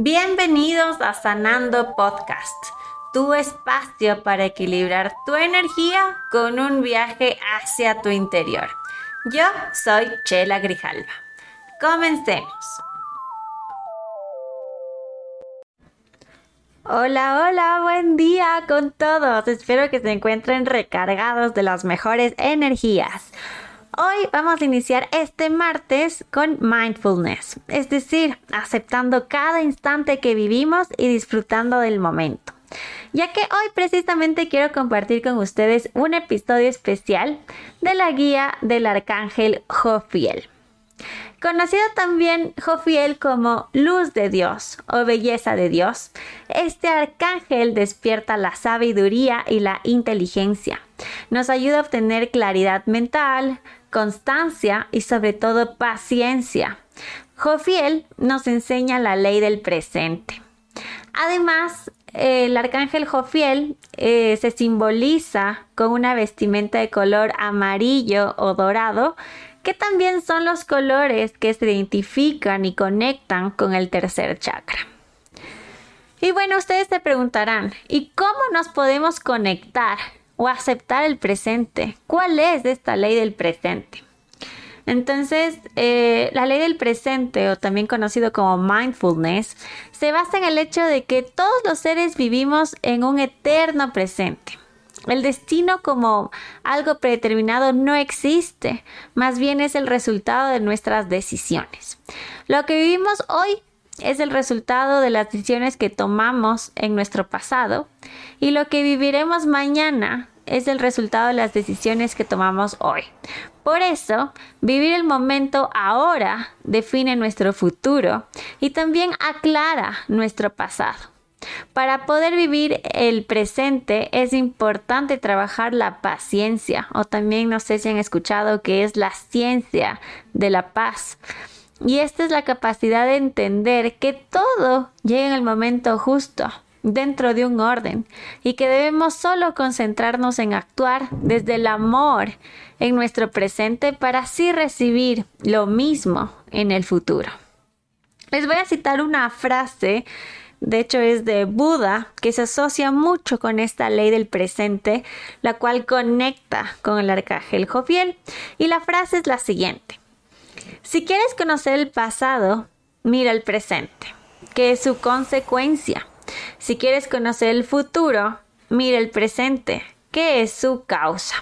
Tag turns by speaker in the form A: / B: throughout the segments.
A: Bienvenidos a Sanando Podcast, tu espacio para equilibrar tu energía con un viaje hacia tu interior. Yo soy Chela Grijalva. Comencemos. Hola, hola, buen día con todos. Espero que se encuentren recargados de las mejores energías. Hoy vamos a iniciar este martes con mindfulness, es decir, aceptando cada instante que vivimos y disfrutando del momento. Ya que hoy precisamente quiero compartir con ustedes un episodio especial de la guía del arcángel Jofiel. Conocido también Jofiel como luz de Dios o belleza de Dios, este arcángel despierta la sabiduría y la inteligencia. Nos ayuda a obtener claridad mental, constancia y sobre todo paciencia. Jofiel nos enseña la ley del presente. Además, el arcángel Jofiel eh, se simboliza con una vestimenta de color amarillo o dorado, que también son los colores que se identifican y conectan con el tercer chakra. Y bueno, ustedes se preguntarán, ¿y cómo nos podemos conectar o aceptar el presente. ¿Cuál es esta ley del presente? Entonces, eh, la ley del presente, o también conocido como mindfulness, se basa en el hecho de que todos los seres vivimos en un eterno presente. El destino como algo predeterminado no existe, más bien es el resultado de nuestras decisiones. Lo que vivimos hoy es el resultado de las decisiones que tomamos en nuestro pasado y lo que viviremos mañana es el resultado de las decisiones que tomamos hoy. Por eso, vivir el momento ahora define nuestro futuro y también aclara nuestro pasado. Para poder vivir el presente es importante trabajar la paciencia o también no sé si han escuchado que es la ciencia de la paz. Y esta es la capacidad de entender que todo llega en el momento justo, dentro de un orden, y que debemos solo concentrarnos en actuar desde el amor en nuestro presente para así recibir lo mismo en el futuro. Les voy a citar una frase, de hecho es de Buda, que se asocia mucho con esta ley del presente, la cual conecta con el arcángel Jofiel, y la frase es la siguiente. Si quieres conocer el pasado, mira el presente, que es su consecuencia. Si quieres conocer el futuro, mira el presente, que es su causa.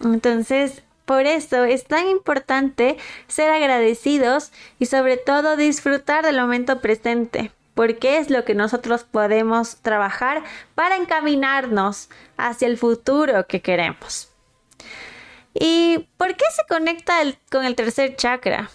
A: Entonces, por eso es tan importante ser agradecidos y sobre todo disfrutar del momento presente, porque es lo que nosotros podemos trabajar para encaminarnos hacia el futuro que queremos. ¿Y por qué se conecta con el tercer chakra?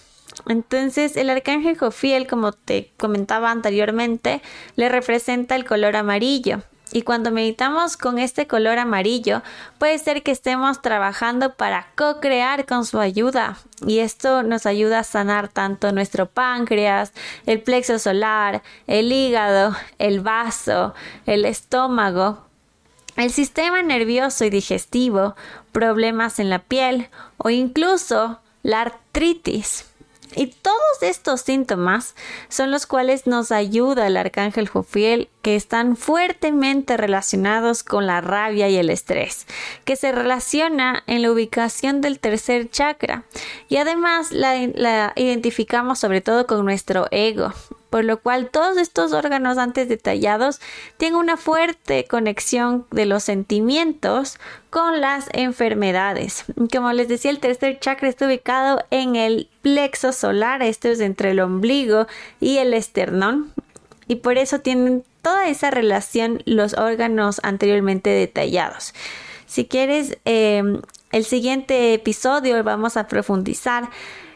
A: Entonces, el arcángel Jofiel, como te comentaba anteriormente, le representa el color amarillo. Y cuando meditamos con este color amarillo, puede ser que estemos trabajando para co-crear con su ayuda. Y esto nos ayuda a sanar tanto nuestro páncreas, el plexo solar, el hígado, el vaso, el estómago, el sistema nervioso y digestivo, problemas en la piel o incluso la artritis. Y todos estos síntomas son los cuales nos ayuda el arcángel Jofiel, que están fuertemente relacionados con la rabia y el estrés, que se relaciona en la ubicación del tercer chakra y además la, la identificamos sobre todo con nuestro ego, por lo cual todos estos órganos antes detallados tienen una fuerte conexión de los sentimientos con las enfermedades. Como les decía, el tercer chakra está ubicado en el plexo solar, esto es entre el ombligo y el esternón, y por eso tienen toda esa relación los órganos anteriormente detallados. Si quieres, eh, el siguiente episodio vamos a profundizar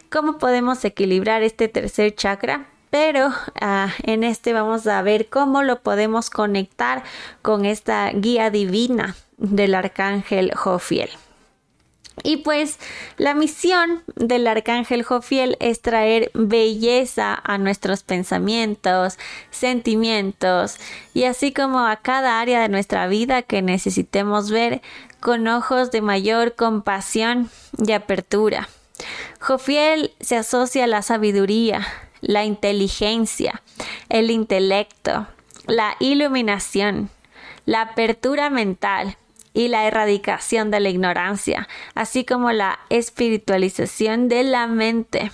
A: cómo podemos equilibrar este tercer chakra pero ah, en este vamos a ver cómo lo podemos conectar con esta guía divina del arcángel Jofiel. Y pues la misión del arcángel Jofiel es traer belleza a nuestros pensamientos, sentimientos y así como a cada área de nuestra vida que necesitemos ver con ojos de mayor compasión y apertura. Jofiel se asocia a la sabiduría, la inteligencia, el intelecto, la iluminación, la apertura mental y la erradicación de la ignorancia, así como la espiritualización de la mente.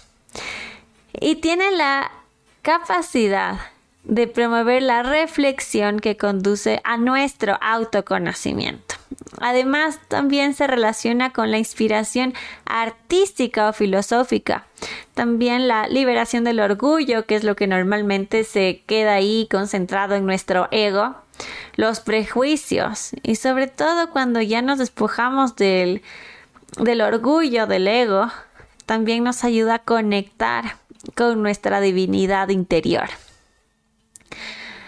A: Y tiene la capacidad de promover la reflexión que conduce a nuestro autoconocimiento. Además, también se relaciona con la inspiración artística o filosófica. También la liberación del orgullo, que es lo que normalmente se queda ahí concentrado en nuestro ego. Los prejuicios y sobre todo cuando ya nos despojamos del, del orgullo, del ego, también nos ayuda a conectar con nuestra divinidad interior.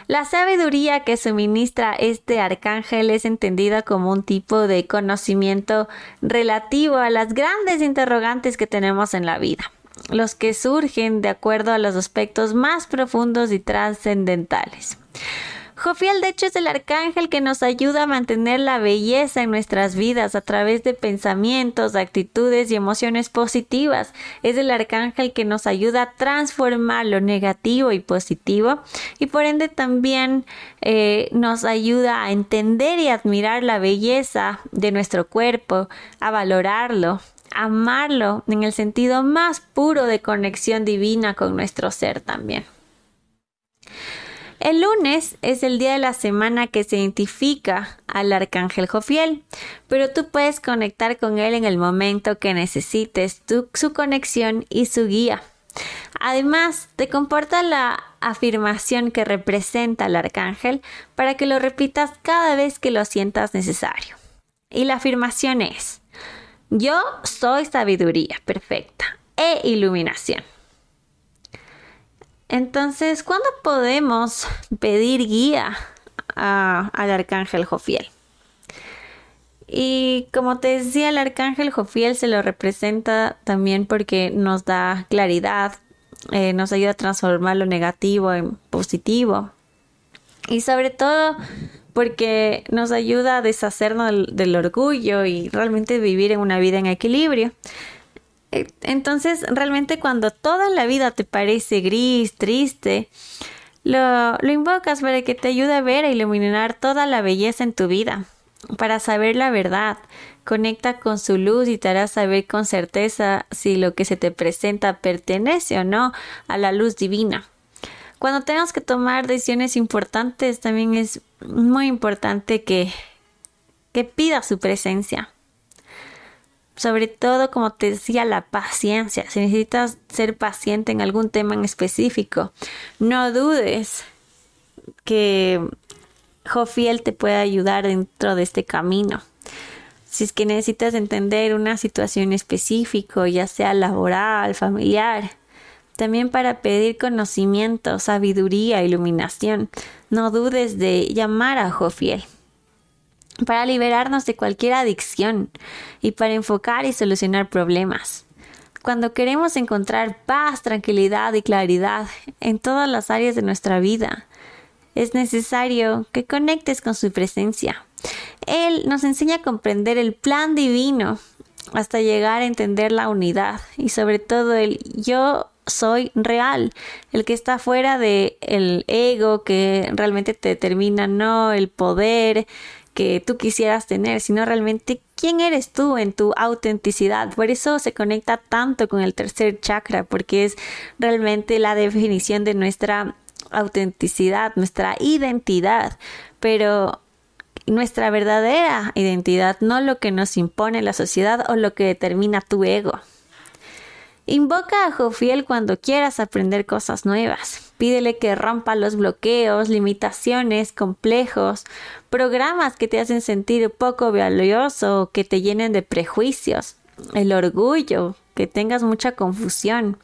A: La sabiduría que suministra este arcángel es entendida como un tipo de conocimiento relativo a las grandes interrogantes que tenemos en la vida, los que surgen de acuerdo a los aspectos más profundos y trascendentales. Jofiel, de hecho, es el arcángel que nos ayuda a mantener la belleza en nuestras vidas a través de pensamientos, actitudes y emociones positivas. Es el arcángel que nos ayuda a transformar lo negativo y positivo y por ende también eh, nos ayuda a entender y admirar la belleza de nuestro cuerpo, a valorarlo, amarlo en el sentido más puro de conexión divina con nuestro ser también. El lunes es el día de la semana que se identifica al arcángel Jofiel, pero tú puedes conectar con él en el momento que necesites su conexión y su guía. Además, te comporta la afirmación que representa al arcángel para que lo repitas cada vez que lo sientas necesario. Y la afirmación es, yo soy sabiduría perfecta e iluminación. Entonces, ¿cuándo podemos pedir guía al arcángel Jofiel? Y como te decía, el arcángel Jofiel se lo representa también porque nos da claridad, eh, nos ayuda a transformar lo negativo en positivo. Y sobre todo porque nos ayuda a deshacernos del orgullo y realmente vivir en una vida en equilibrio. Eh, entonces, realmente cuando toda la vida te parece gris, triste, lo, invocas para que te ayude a ver e iluminar toda la belleza en tu vida, para saber la verdad. Conecta con su luz y te hará saber con certeza si lo que se te presenta pertenece o no a la luz divina. Cuando tengas que tomar decisiones importantes, también es muy importante que, que pidas su presencia sobre todo, como te decía, la paciencia. Si necesitas ser paciente en algún tema en específico, no dudes que Jofiel te pueda ayudar dentro de este camino. Si es que necesitas entender una situación específica, ya sea laboral, familiar, también para pedir conocimiento, sabiduría, iluminación, no dudes de llamar a Jofiel para liberarnos de cualquier adicción y para enfocar y solucionar problemas. Cuando queremos encontrar paz, tranquilidad y claridad en todas las áreas de nuestra vida, es necesario que conectes con su presencia. Él nos enseña a comprender el plan divino hasta llegar a entender la unidad y sobre todo el yo soy real, el que está fuera de el ego que realmente te determina, no el poder, que tú quisieras tener, sino realmente quién eres tú en tu autenticidad. Por eso se conecta tanto con el tercer chakra, porque es realmente la definición de nuestra autenticidad, nuestra identidad, pero nuestra verdadera identidad, no lo que nos impone la sociedad o lo que determina tu ego. Invoca a Jofiel cuando quieras aprender cosas nuevas. Pídele que rompa los bloqueos, limitaciones, complejos, programas que te hacen sentir poco valioso, que te llenen de prejuicios, el orgullo, que tengas mucha confusión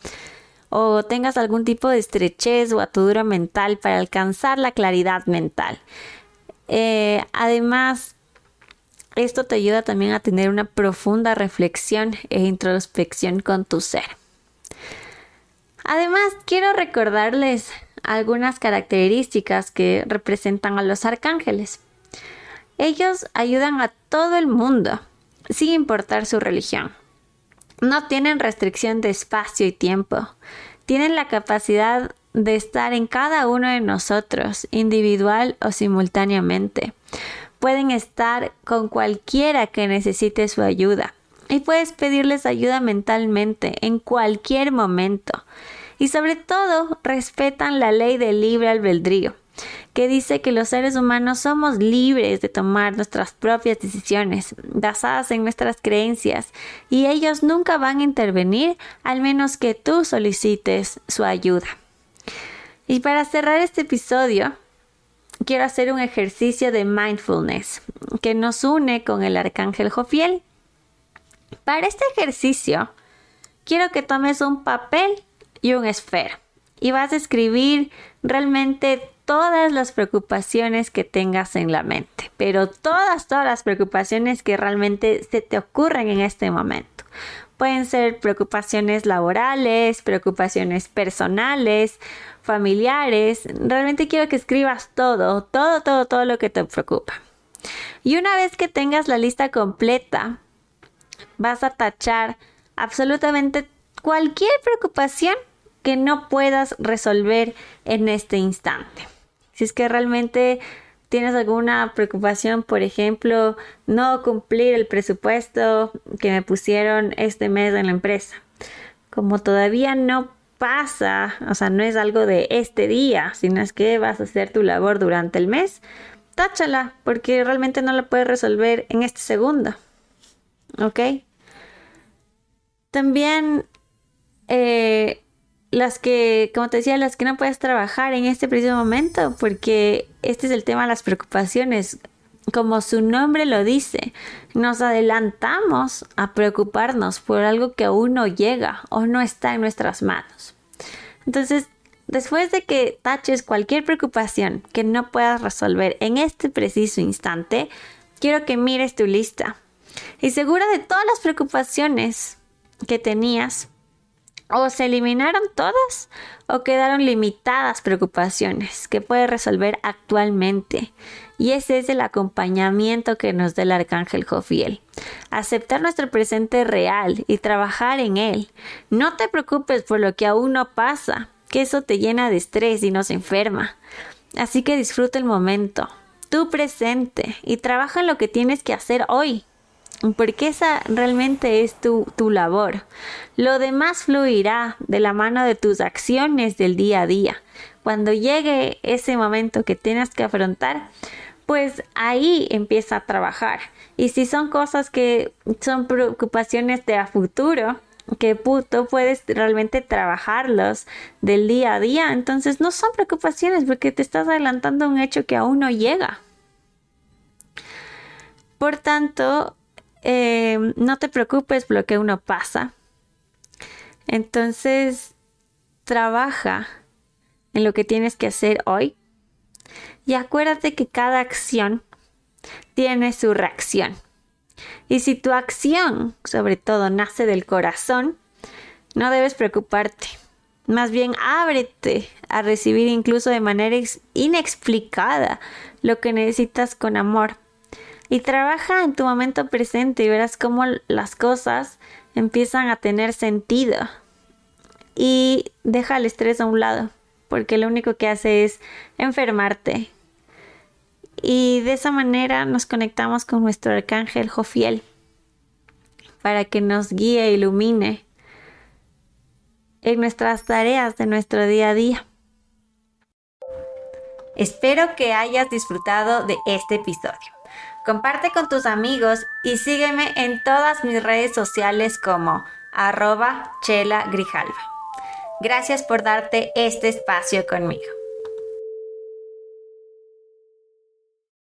A: o tengas algún tipo de estrechez o atadura mental para alcanzar la claridad mental. Eh, además, esto te ayuda también a tener una profunda reflexión e introspección con tu ser. Además, quiero recordarles algunas características que representan a los arcángeles. Ellos ayudan a todo el mundo, sin importar su religión. No tienen restricción de espacio y tiempo. tienen la capacidad de estar en cada uno de nosotros, individual o simultáneamente. Pueden estar con cualquiera que necesite su ayuda y puedes pedirles ayuda mentalmente en cualquier momento. Y sobre todo, respetan la ley del libre albedrío, que dice que los seres humanos somos libres de tomar nuestras propias decisiones basadas en nuestras creencias y ellos nunca van a intervenir al menos que tú solicites su ayuda. Y para cerrar este episodio, quiero hacer un ejercicio de mindfulness que nos une con el arcángel Jofiel. Para este ejercicio, quiero que tomes un papel y un esfero y vas a escribir realmente todas las preocupaciones que tengas en la mente, pero todas, todas las preocupaciones que realmente se te ocurren en este momento. Pueden ser preocupaciones laborales, preocupaciones personales, familiares. Realmente quiero que escribas todo, todo, todo, todo lo que te preocupa. Y una vez que tengas la lista completa, vas a tachar absolutamente cualquier preocupación que no puedas resolver en este instante. Si es que realmente tienes alguna preocupación, por ejemplo, no cumplir el presupuesto que me pusieron este mes en la empresa. Como todavía no pasa, o sea, no es algo de este día, sino es que vas a hacer tu labor durante el mes, táchala, porque realmente no la puedes resolver en este segundo. ¿Ok? También eh, las que, como te decía, las que no puedes trabajar en este preciso momento, porque este es el tema de las preocupaciones. Como su nombre lo dice, nos adelantamos a preocuparnos por algo que aún no llega o no está en nuestras manos. Entonces, después de que taches cualquier preocupación que no puedas resolver en este preciso instante, quiero que mires tu lista y segura de todas las preocupaciones que tenías, o se eliminaron todas o quedaron limitadas preocupaciones que puedes resolver actualmente. Y ese es el acompañamiento que nos da el arcángel Jofiel. Aceptar nuestro presente real y trabajar en él. No te preocupes por lo que aún no pasa, que eso te llena de estrés y nos enferma. Así que disfruta el momento, tu presente y trabaja en lo que tienes que hacer hoy porque esa realmente es tu, tu, labor. Lo demás fluirá de la mano de tus acciones del día a día. Cuando llegue ese momento que tienes que afrontar, pues ahí empieza a trabajar. Y si son cosas que son preocupaciones de futuro, que tú puedes realmente trabajarlos del día a día, entonces no son preocupaciones porque te estás adelantando un hecho que aún no llega. Por tanto, eh, no te preocupes por lo que uno pasa. Entonces, trabaja en lo que tienes que hacer hoy y acuérdate que cada acción tiene su reacción. Y si tu acción, sobre todo, nace del corazón, no debes preocuparte. Más bien ábrete a recibir incluso de manera inexplicada lo que necesitas con amor y trabaja en tu momento presente y verás cómo las cosas empiezan a tener sentido. Y deja el estrés a un lado, porque lo único que hace es enfermarte. Y de esa manera nos conectamos con nuestro arcángel Jofiel para que nos guíe e ilumine en nuestras tareas de nuestro día a día. Espero que hayas disfrutado de este episodio comparte con tus amigos y sígueme en todas mis redes sociales como arroba chela grijalva. Gracias por darte este espacio conmigo.